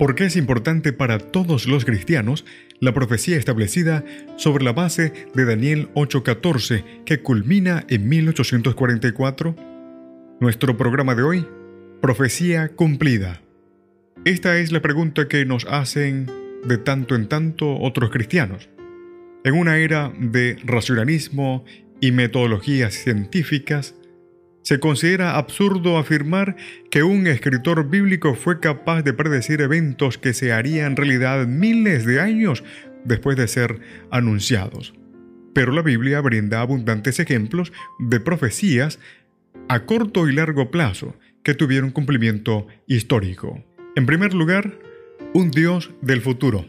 ¿Por qué es importante para todos los cristianos la profecía establecida sobre la base de Daniel 8:14 que culmina en 1844? Nuestro programa de hoy, Profecía cumplida. Esta es la pregunta que nos hacen de tanto en tanto otros cristianos. En una era de racionalismo y metodologías científicas, se considera absurdo afirmar que un escritor bíblico fue capaz de predecir eventos que se harían realidad miles de años después de ser anunciados. Pero la Biblia brinda abundantes ejemplos de profecías a corto y largo plazo que tuvieron cumplimiento histórico. En primer lugar, un Dios del futuro.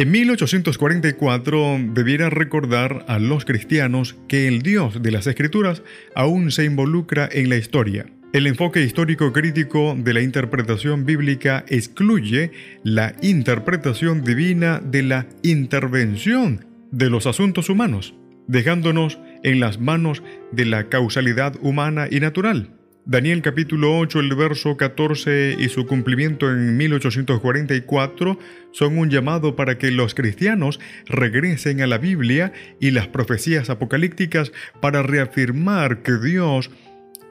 En 1844 debiera recordar a los cristianos que el Dios de las Escrituras aún se involucra en la historia. El enfoque histórico crítico de la interpretación bíblica excluye la interpretación divina de la intervención de los asuntos humanos, dejándonos en las manos de la causalidad humana y natural. Daniel capítulo 8, el verso 14 y su cumplimiento en 1844 son un llamado para que los cristianos regresen a la Biblia y las profecías apocalípticas para reafirmar que Dios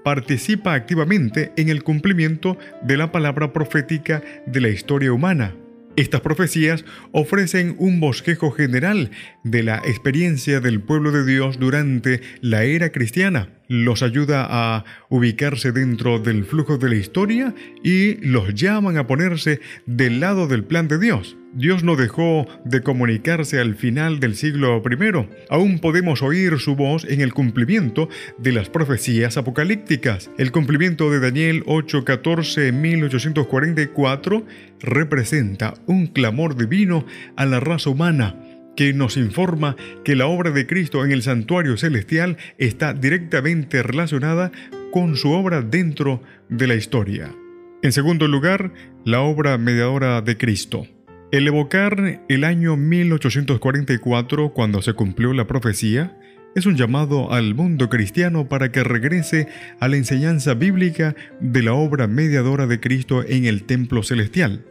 participa activamente en el cumplimiento de la palabra profética de la historia humana. Estas profecías ofrecen un bosquejo general de la experiencia del pueblo de Dios durante la era cristiana los ayuda a ubicarse dentro del flujo de la historia y los llaman a ponerse del lado del plan de Dios. Dios no dejó de comunicarse al final del siglo I. Aún podemos oír su voz en el cumplimiento de las profecías apocalípticas. El cumplimiento de Daniel 8:14 1844 representa un clamor divino a la raza humana que nos informa que la obra de Cristo en el santuario celestial está directamente relacionada con su obra dentro de la historia. En segundo lugar, la obra mediadora de Cristo. El evocar el año 1844 cuando se cumplió la profecía es un llamado al mundo cristiano para que regrese a la enseñanza bíblica de la obra mediadora de Cristo en el templo celestial.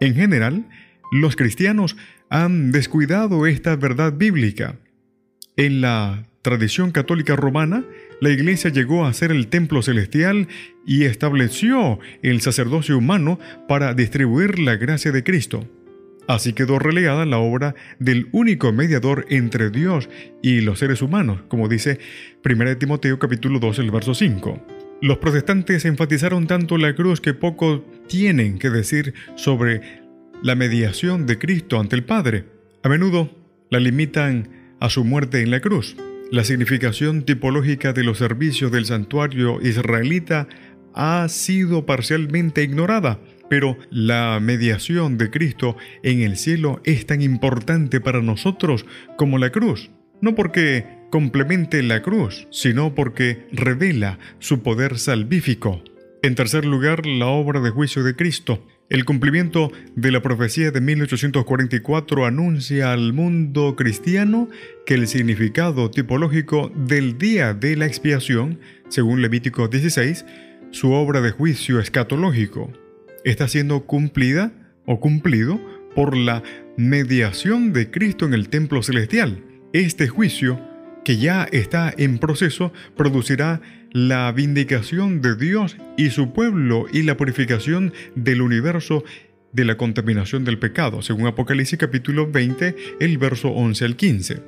En general, los cristianos han descuidado esta verdad bíblica. En la tradición católica romana, la iglesia llegó a ser el templo celestial y estableció el sacerdocio humano para distribuir la gracia de Cristo. Así quedó relegada la obra del único mediador entre Dios y los seres humanos, como dice 1 Timoteo capítulo 2, el verso 5. Los protestantes enfatizaron tanto la cruz que poco tienen que decir sobre la mediación de Cristo ante el Padre. A menudo la limitan a su muerte en la cruz. La significación tipológica de los servicios del santuario israelita ha sido parcialmente ignorada, pero la mediación de Cristo en el cielo es tan importante para nosotros como la cruz, no porque complemente la cruz, sino porque revela su poder salvífico. En tercer lugar, la obra de juicio de Cristo. El cumplimiento de la profecía de 1844 anuncia al mundo cristiano que el significado tipológico del día de la expiación, según Levítico 16, su obra de juicio escatológico, está siendo cumplida o cumplido por la mediación de Cristo en el templo celestial. Este juicio, que ya está en proceso, producirá la vindicación de Dios y su pueblo y la purificación del universo de la contaminación del pecado, según Apocalipsis capítulo 20, el verso 11 al 15.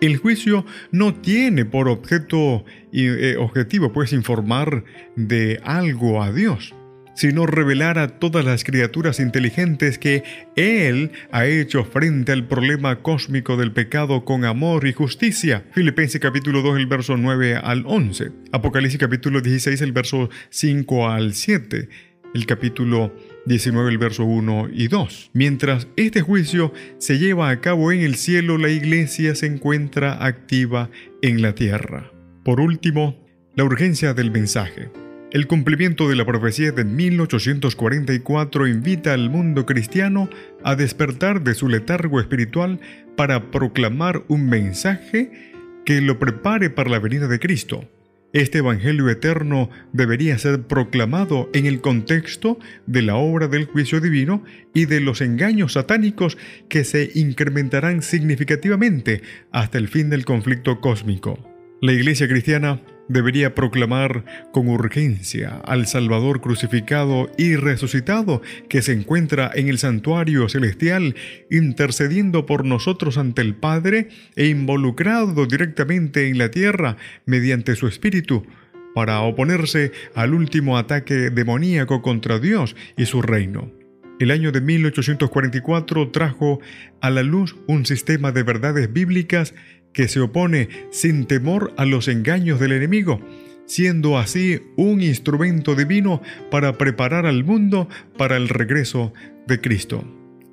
El juicio no tiene por objeto eh, objetivo pues informar de algo a Dios sino revelar a todas las criaturas inteligentes que Él ha hecho frente al problema cósmico del pecado con amor y justicia. Filipenses capítulo 2, el verso 9 al 11. Apocalipsis capítulo 16, el verso 5 al 7. el capítulo 19, el verso 1 y 2. Mientras este juicio se lleva a cabo en el cielo, la iglesia se encuentra activa en la tierra. Por último, la urgencia del mensaje. El cumplimiento de la profecía de 1844 invita al mundo cristiano a despertar de su letargo espiritual para proclamar un mensaje que lo prepare para la venida de Cristo. Este Evangelio eterno debería ser proclamado en el contexto de la obra del juicio divino y de los engaños satánicos que se incrementarán significativamente hasta el fin del conflicto cósmico. La Iglesia cristiana debería proclamar con urgencia al Salvador crucificado y resucitado que se encuentra en el santuario celestial intercediendo por nosotros ante el Padre e involucrado directamente en la tierra mediante su Espíritu para oponerse al último ataque demoníaco contra Dios y su reino. El año de 1844 trajo a la luz un sistema de verdades bíblicas que se opone sin temor a los engaños del enemigo, siendo así un instrumento divino para preparar al mundo para el regreso de Cristo.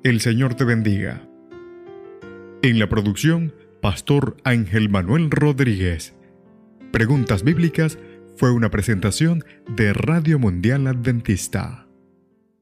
El Señor te bendiga. En la producción, Pastor Ángel Manuel Rodríguez. Preguntas Bíblicas fue una presentación de Radio Mundial Adventista.